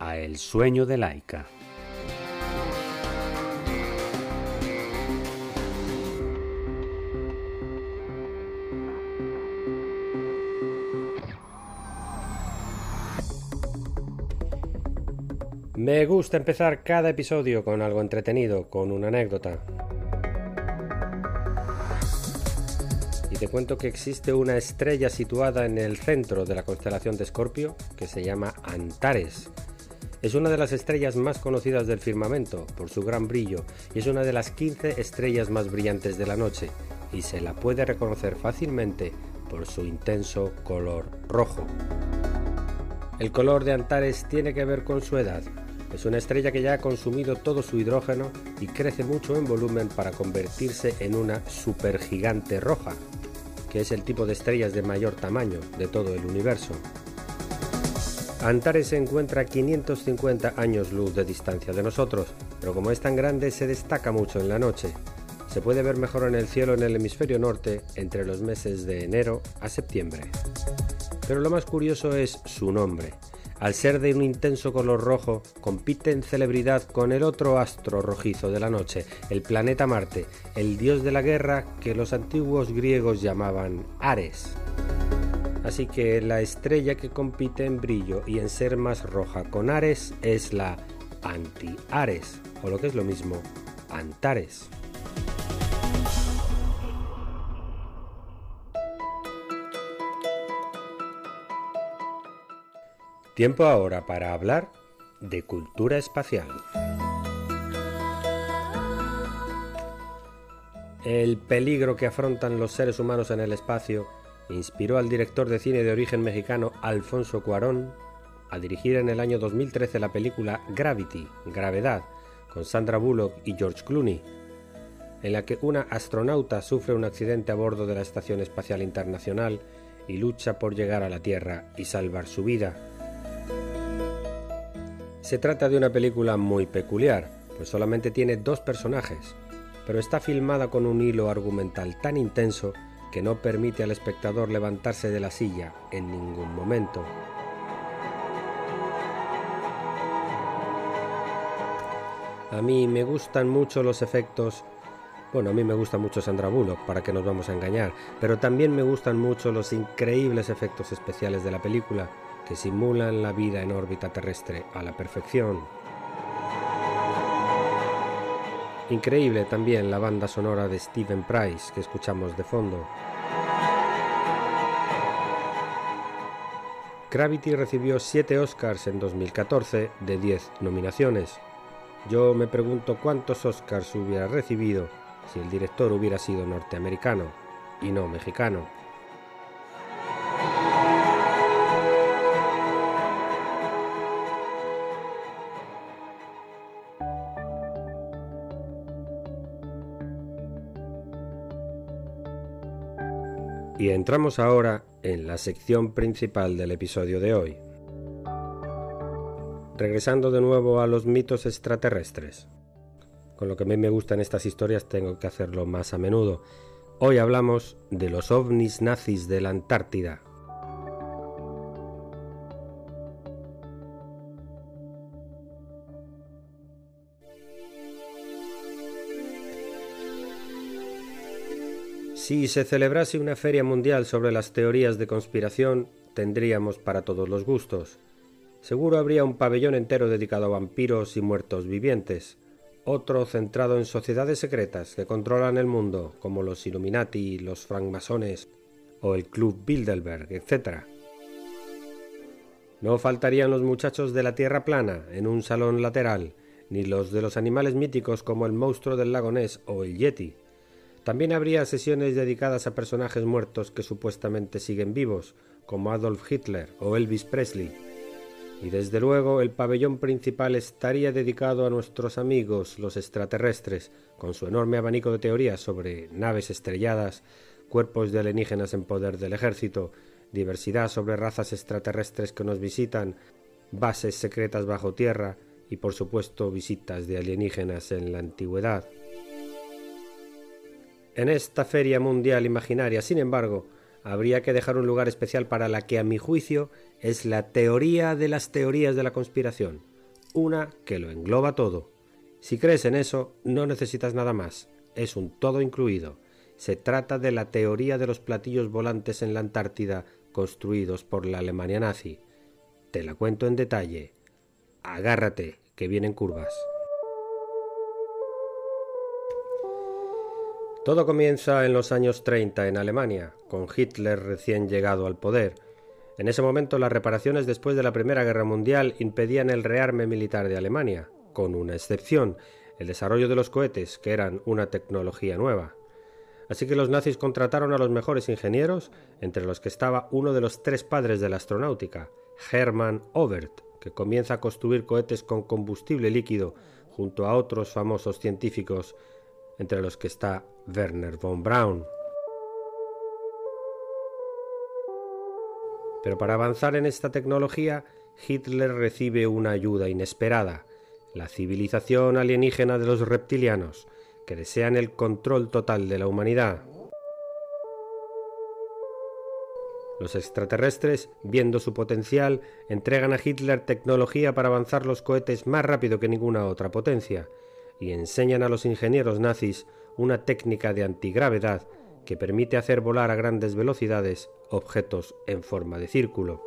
a El sueño de Laika. Me gusta empezar cada episodio con algo entretenido, con una anécdota. Y te cuento que existe una estrella situada en el centro de la constelación de Escorpio que se llama Antares es una de las estrellas más conocidas del firmamento por su gran brillo y es una de las 15 estrellas más brillantes de la noche y se la puede reconocer fácilmente por su intenso color rojo. El color de Antares tiene que ver con su edad. Es una estrella que ya ha consumido todo su hidrógeno y crece mucho en volumen para convertirse en una supergigante roja, que es el tipo de estrellas de mayor tamaño de todo el universo. Antares se encuentra a 550 años luz de distancia de nosotros, pero como es tan grande se destaca mucho en la noche. Se puede ver mejor en el cielo en el hemisferio norte entre los meses de enero a septiembre. Pero lo más curioso es su nombre. Al ser de un intenso color rojo, compite en celebridad con el otro astro rojizo de la noche, el planeta Marte, el dios de la guerra que los antiguos griegos llamaban Ares. Así que la estrella que compite en brillo y en ser más roja con Ares es la anti-Ares, o lo que es lo mismo, Antares. Tiempo ahora para hablar de cultura espacial. El peligro que afrontan los seres humanos en el espacio inspiró al director de cine de origen mexicano Alfonso Cuarón a dirigir en el año 2013 la película Gravity, Gravedad, con Sandra Bullock y George Clooney, en la que una astronauta sufre un accidente a bordo de la Estación Espacial Internacional y lucha por llegar a la Tierra y salvar su vida. Se trata de una película muy peculiar, pues solamente tiene dos personajes, pero está filmada con un hilo argumental tan intenso que no permite al espectador levantarse de la silla en ningún momento. A mí me gustan mucho los efectos bueno, a mí me gusta mucho Sandra Bullock, para que nos vamos a engañar, pero también me gustan mucho los increíbles efectos especiales de la película, que simulan la vida en órbita terrestre a la perfección. Increíble también la banda sonora de Steven Price que escuchamos de fondo. Gravity recibió 7 Oscars en 2014 de 10 nominaciones. Yo me pregunto cuántos Oscars hubiera recibido si el director hubiera sido norteamericano y no mexicano. Y entramos ahora en la sección principal del episodio de hoy. Regresando de nuevo a los mitos extraterrestres. Con lo que a mí me gustan estas historias tengo que hacerlo más a menudo. Hoy hablamos de los ovnis nazis de la Antártida, Si se celebrase una feria mundial sobre las teorías de conspiración, tendríamos para todos los gustos. Seguro habría un pabellón entero dedicado a vampiros y muertos vivientes, otro centrado en sociedades secretas que controlan el mundo, como los Illuminati, los francmasones o el Club Bilderberg, etc. No faltarían los muchachos de la Tierra plana en un salón lateral, ni los de los animales míticos como el monstruo del lago Ness o el Yeti, también habría sesiones dedicadas a personajes muertos que supuestamente siguen vivos, como Adolf Hitler o Elvis Presley. Y desde luego el pabellón principal estaría dedicado a nuestros amigos los extraterrestres, con su enorme abanico de teorías sobre naves estrelladas, cuerpos de alienígenas en poder del ejército, diversidad sobre razas extraterrestres que nos visitan, bases secretas bajo tierra y por supuesto visitas de alienígenas en la antigüedad. En esta feria mundial imaginaria, sin embargo, habría que dejar un lugar especial para la que a mi juicio es la teoría de las teorías de la conspiración, una que lo engloba todo. Si crees en eso, no necesitas nada más, es un todo incluido. Se trata de la teoría de los platillos volantes en la Antártida construidos por la Alemania nazi. Te la cuento en detalle. Agárrate, que vienen curvas. Todo comienza en los años 30 en Alemania, con Hitler recién llegado al poder. En ese momento las reparaciones después de la Primera Guerra Mundial impedían el rearme militar de Alemania, con una excepción, el desarrollo de los cohetes, que eran una tecnología nueva. Así que los nazis contrataron a los mejores ingenieros, entre los que estaba uno de los tres padres de la astronáutica, Hermann Obert, que comienza a construir cohetes con combustible líquido junto a otros famosos científicos entre los que está Werner von Braun. Pero para avanzar en esta tecnología, Hitler recibe una ayuda inesperada, la civilización alienígena de los reptilianos, que desean el control total de la humanidad. Los extraterrestres, viendo su potencial, entregan a Hitler tecnología para avanzar los cohetes más rápido que ninguna otra potencia, y enseñan a los ingenieros nazis una técnica de antigravedad que permite hacer volar a grandes velocidades objetos en forma de círculo.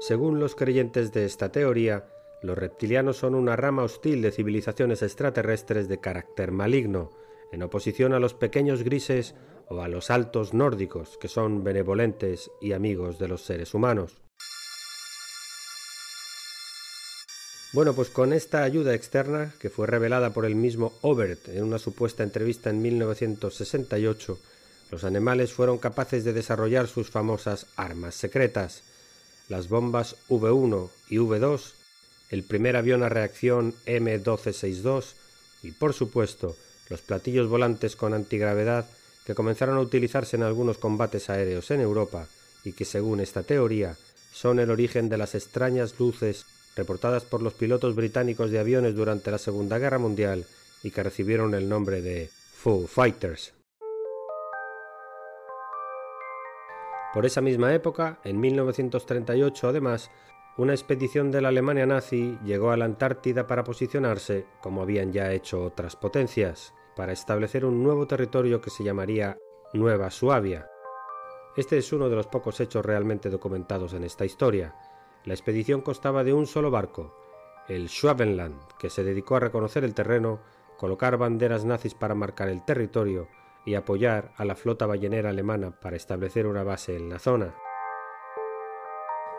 Según los creyentes de esta teoría, los reptilianos son una rama hostil de civilizaciones extraterrestres de carácter maligno, en oposición a los pequeños grises o a los altos nórdicos, que son benevolentes y amigos de los seres humanos. Bueno, pues con esta ayuda externa, que fue revelada por el mismo Obert en una supuesta entrevista en 1968, los animales fueron capaces de desarrollar sus famosas armas secretas, las bombas V1 y V2, el primer avión a reacción M1262 y, por supuesto, los platillos volantes con antigravedad que comenzaron a utilizarse en algunos combates aéreos en Europa y que, según esta teoría, son el origen de las extrañas luces reportadas por los pilotos británicos de aviones durante la Segunda Guerra Mundial y que recibieron el nombre de Foo Fighters. Por esa misma época, en 1938 además, una expedición de la Alemania nazi llegó a la Antártida para posicionarse, como habían ya hecho otras potencias, para establecer un nuevo territorio que se llamaría Nueva Suabia. Este es uno de los pocos hechos realmente documentados en esta historia, la expedición constaba de un solo barco, el Schwabenland, que se dedicó a reconocer el terreno, colocar banderas nazis para marcar el territorio y apoyar a la flota ballenera alemana para establecer una base en la zona.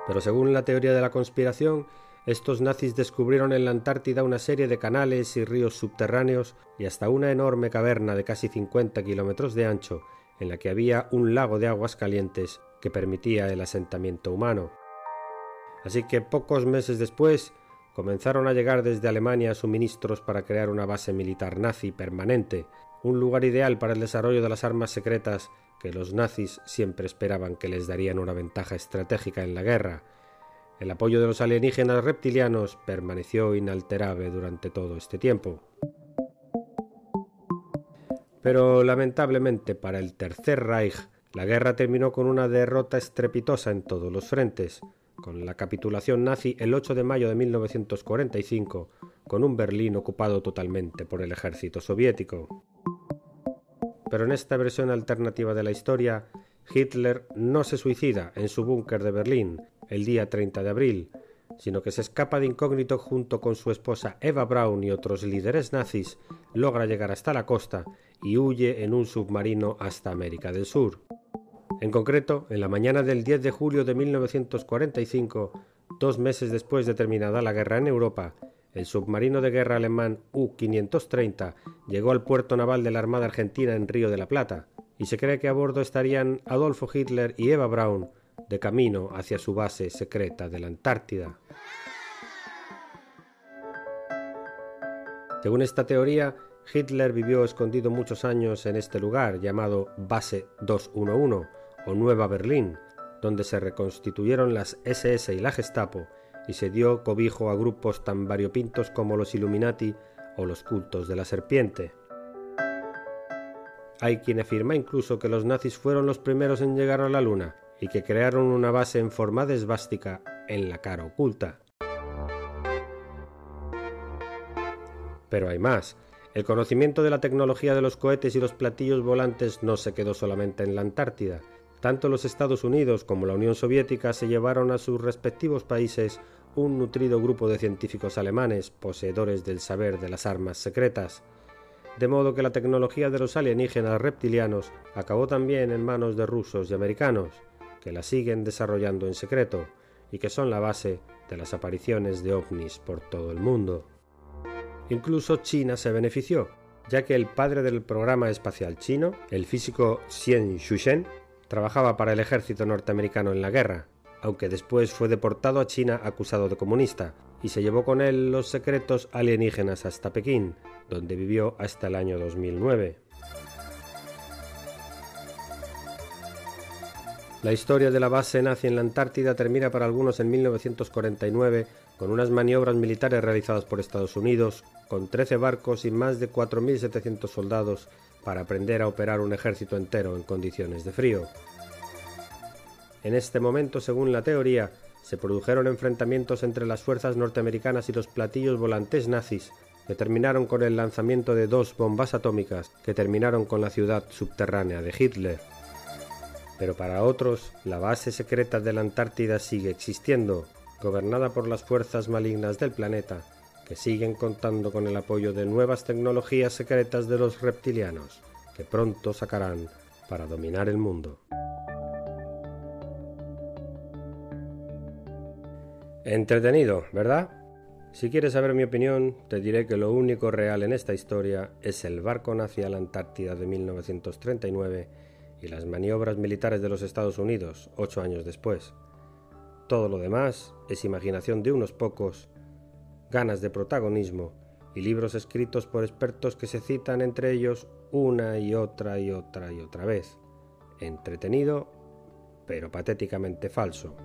Pero según la teoría de la conspiración, estos nazis descubrieron en la Antártida una serie de canales y ríos subterráneos y hasta una enorme caverna de casi 50 kilómetros de ancho, en la que había un lago de aguas calientes que permitía el asentamiento humano. Así que pocos meses después comenzaron a llegar desde Alemania suministros para crear una base militar nazi permanente, un lugar ideal para el desarrollo de las armas secretas que los nazis siempre esperaban que les darían una ventaja estratégica en la guerra. El apoyo de los alienígenas reptilianos permaneció inalterable durante todo este tiempo. Pero lamentablemente para el Tercer Reich, la guerra terminó con una derrota estrepitosa en todos los frentes con la capitulación nazi el 8 de mayo de 1945, con un Berlín ocupado totalmente por el ejército soviético. Pero en esta versión alternativa de la historia, Hitler no se suicida en su búnker de Berlín el día 30 de abril, sino que se escapa de incógnito junto con su esposa Eva Braun y otros líderes nazis, logra llegar hasta la costa y huye en un submarino hasta América del Sur. En concreto, en la mañana del 10 de julio de 1945, dos meses después de terminada la guerra en Europa, el submarino de guerra alemán U-530 llegó al puerto naval de la Armada Argentina en Río de la Plata, y se cree que a bordo estarían Adolfo Hitler y Eva Braun, de camino hacia su base secreta de la Antártida. Según esta teoría, Hitler vivió escondido muchos años en este lugar llamado Base 211 o Nueva Berlín, donde se reconstituyeron las SS y la Gestapo y se dio cobijo a grupos tan variopintos como los Illuminati o los cultos de la serpiente. Hay quien afirma incluso que los nazis fueron los primeros en llegar a la Luna y que crearon una base en forma de esvástica en la cara oculta. Pero hay más. El conocimiento de la tecnología de los cohetes y los platillos volantes no se quedó solamente en la Antártida. Tanto los Estados Unidos como la Unión Soviética se llevaron a sus respectivos países un nutrido grupo de científicos alemanes, poseedores del saber de las armas secretas. De modo que la tecnología de los alienígenas reptilianos acabó también en manos de rusos y americanos, que la siguen desarrollando en secreto y que son la base de las apariciones de ovnis por todo el mundo. Incluso China se benefició, ya que el padre del programa espacial chino, el físico Xian Shushen, trabajaba para el ejército norteamericano en la guerra, aunque después fue deportado a China acusado de comunista, y se llevó con él los secretos alienígenas hasta Pekín, donde vivió hasta el año 2009. La historia de la base nazi en la Antártida termina para algunos en 1949 con unas maniobras militares realizadas por Estados Unidos, con 13 barcos y más de 4.700 soldados para aprender a operar un ejército entero en condiciones de frío. En este momento, según la teoría, se produjeron enfrentamientos entre las fuerzas norteamericanas y los platillos volantes nazis, que terminaron con el lanzamiento de dos bombas atómicas que terminaron con la ciudad subterránea de Hitler. Pero para otros, la base secreta de la Antártida sigue existiendo, gobernada por las fuerzas malignas del planeta, que siguen contando con el apoyo de nuevas tecnologías secretas de los reptilianos, que pronto sacarán para dominar el mundo. Entretenido, ¿verdad? Si quieres saber mi opinión, te diré que lo único real en esta historia es el barco nazi a la Antártida de 1939 y las maniobras militares de los Estados Unidos ocho años después. Todo lo demás es imaginación de unos pocos, ganas de protagonismo y libros escritos por expertos que se citan entre ellos una y otra y otra y otra vez. Entretenido, pero patéticamente falso.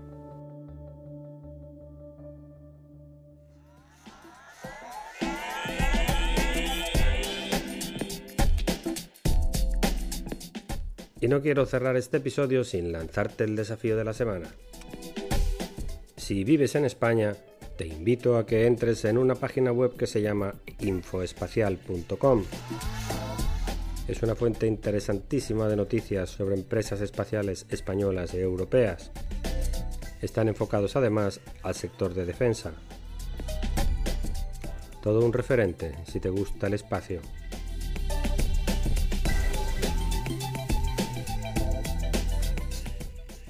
Y no quiero cerrar este episodio sin lanzarte el desafío de la semana. Si vives en España, te invito a que entres en una página web que se llama infoespacial.com. Es una fuente interesantísima de noticias sobre empresas espaciales españolas y europeas. Están enfocados además al sector de defensa. Todo un referente si te gusta el espacio.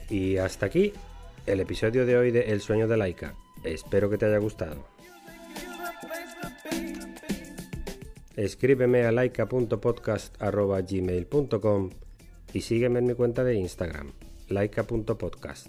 Y hasta aquí el episodio de hoy de El sueño de Laika. Espero que te haya gustado. Escríbeme a laika.podcast.gmail.com y sígueme en mi cuenta de Instagram, laika.podcast.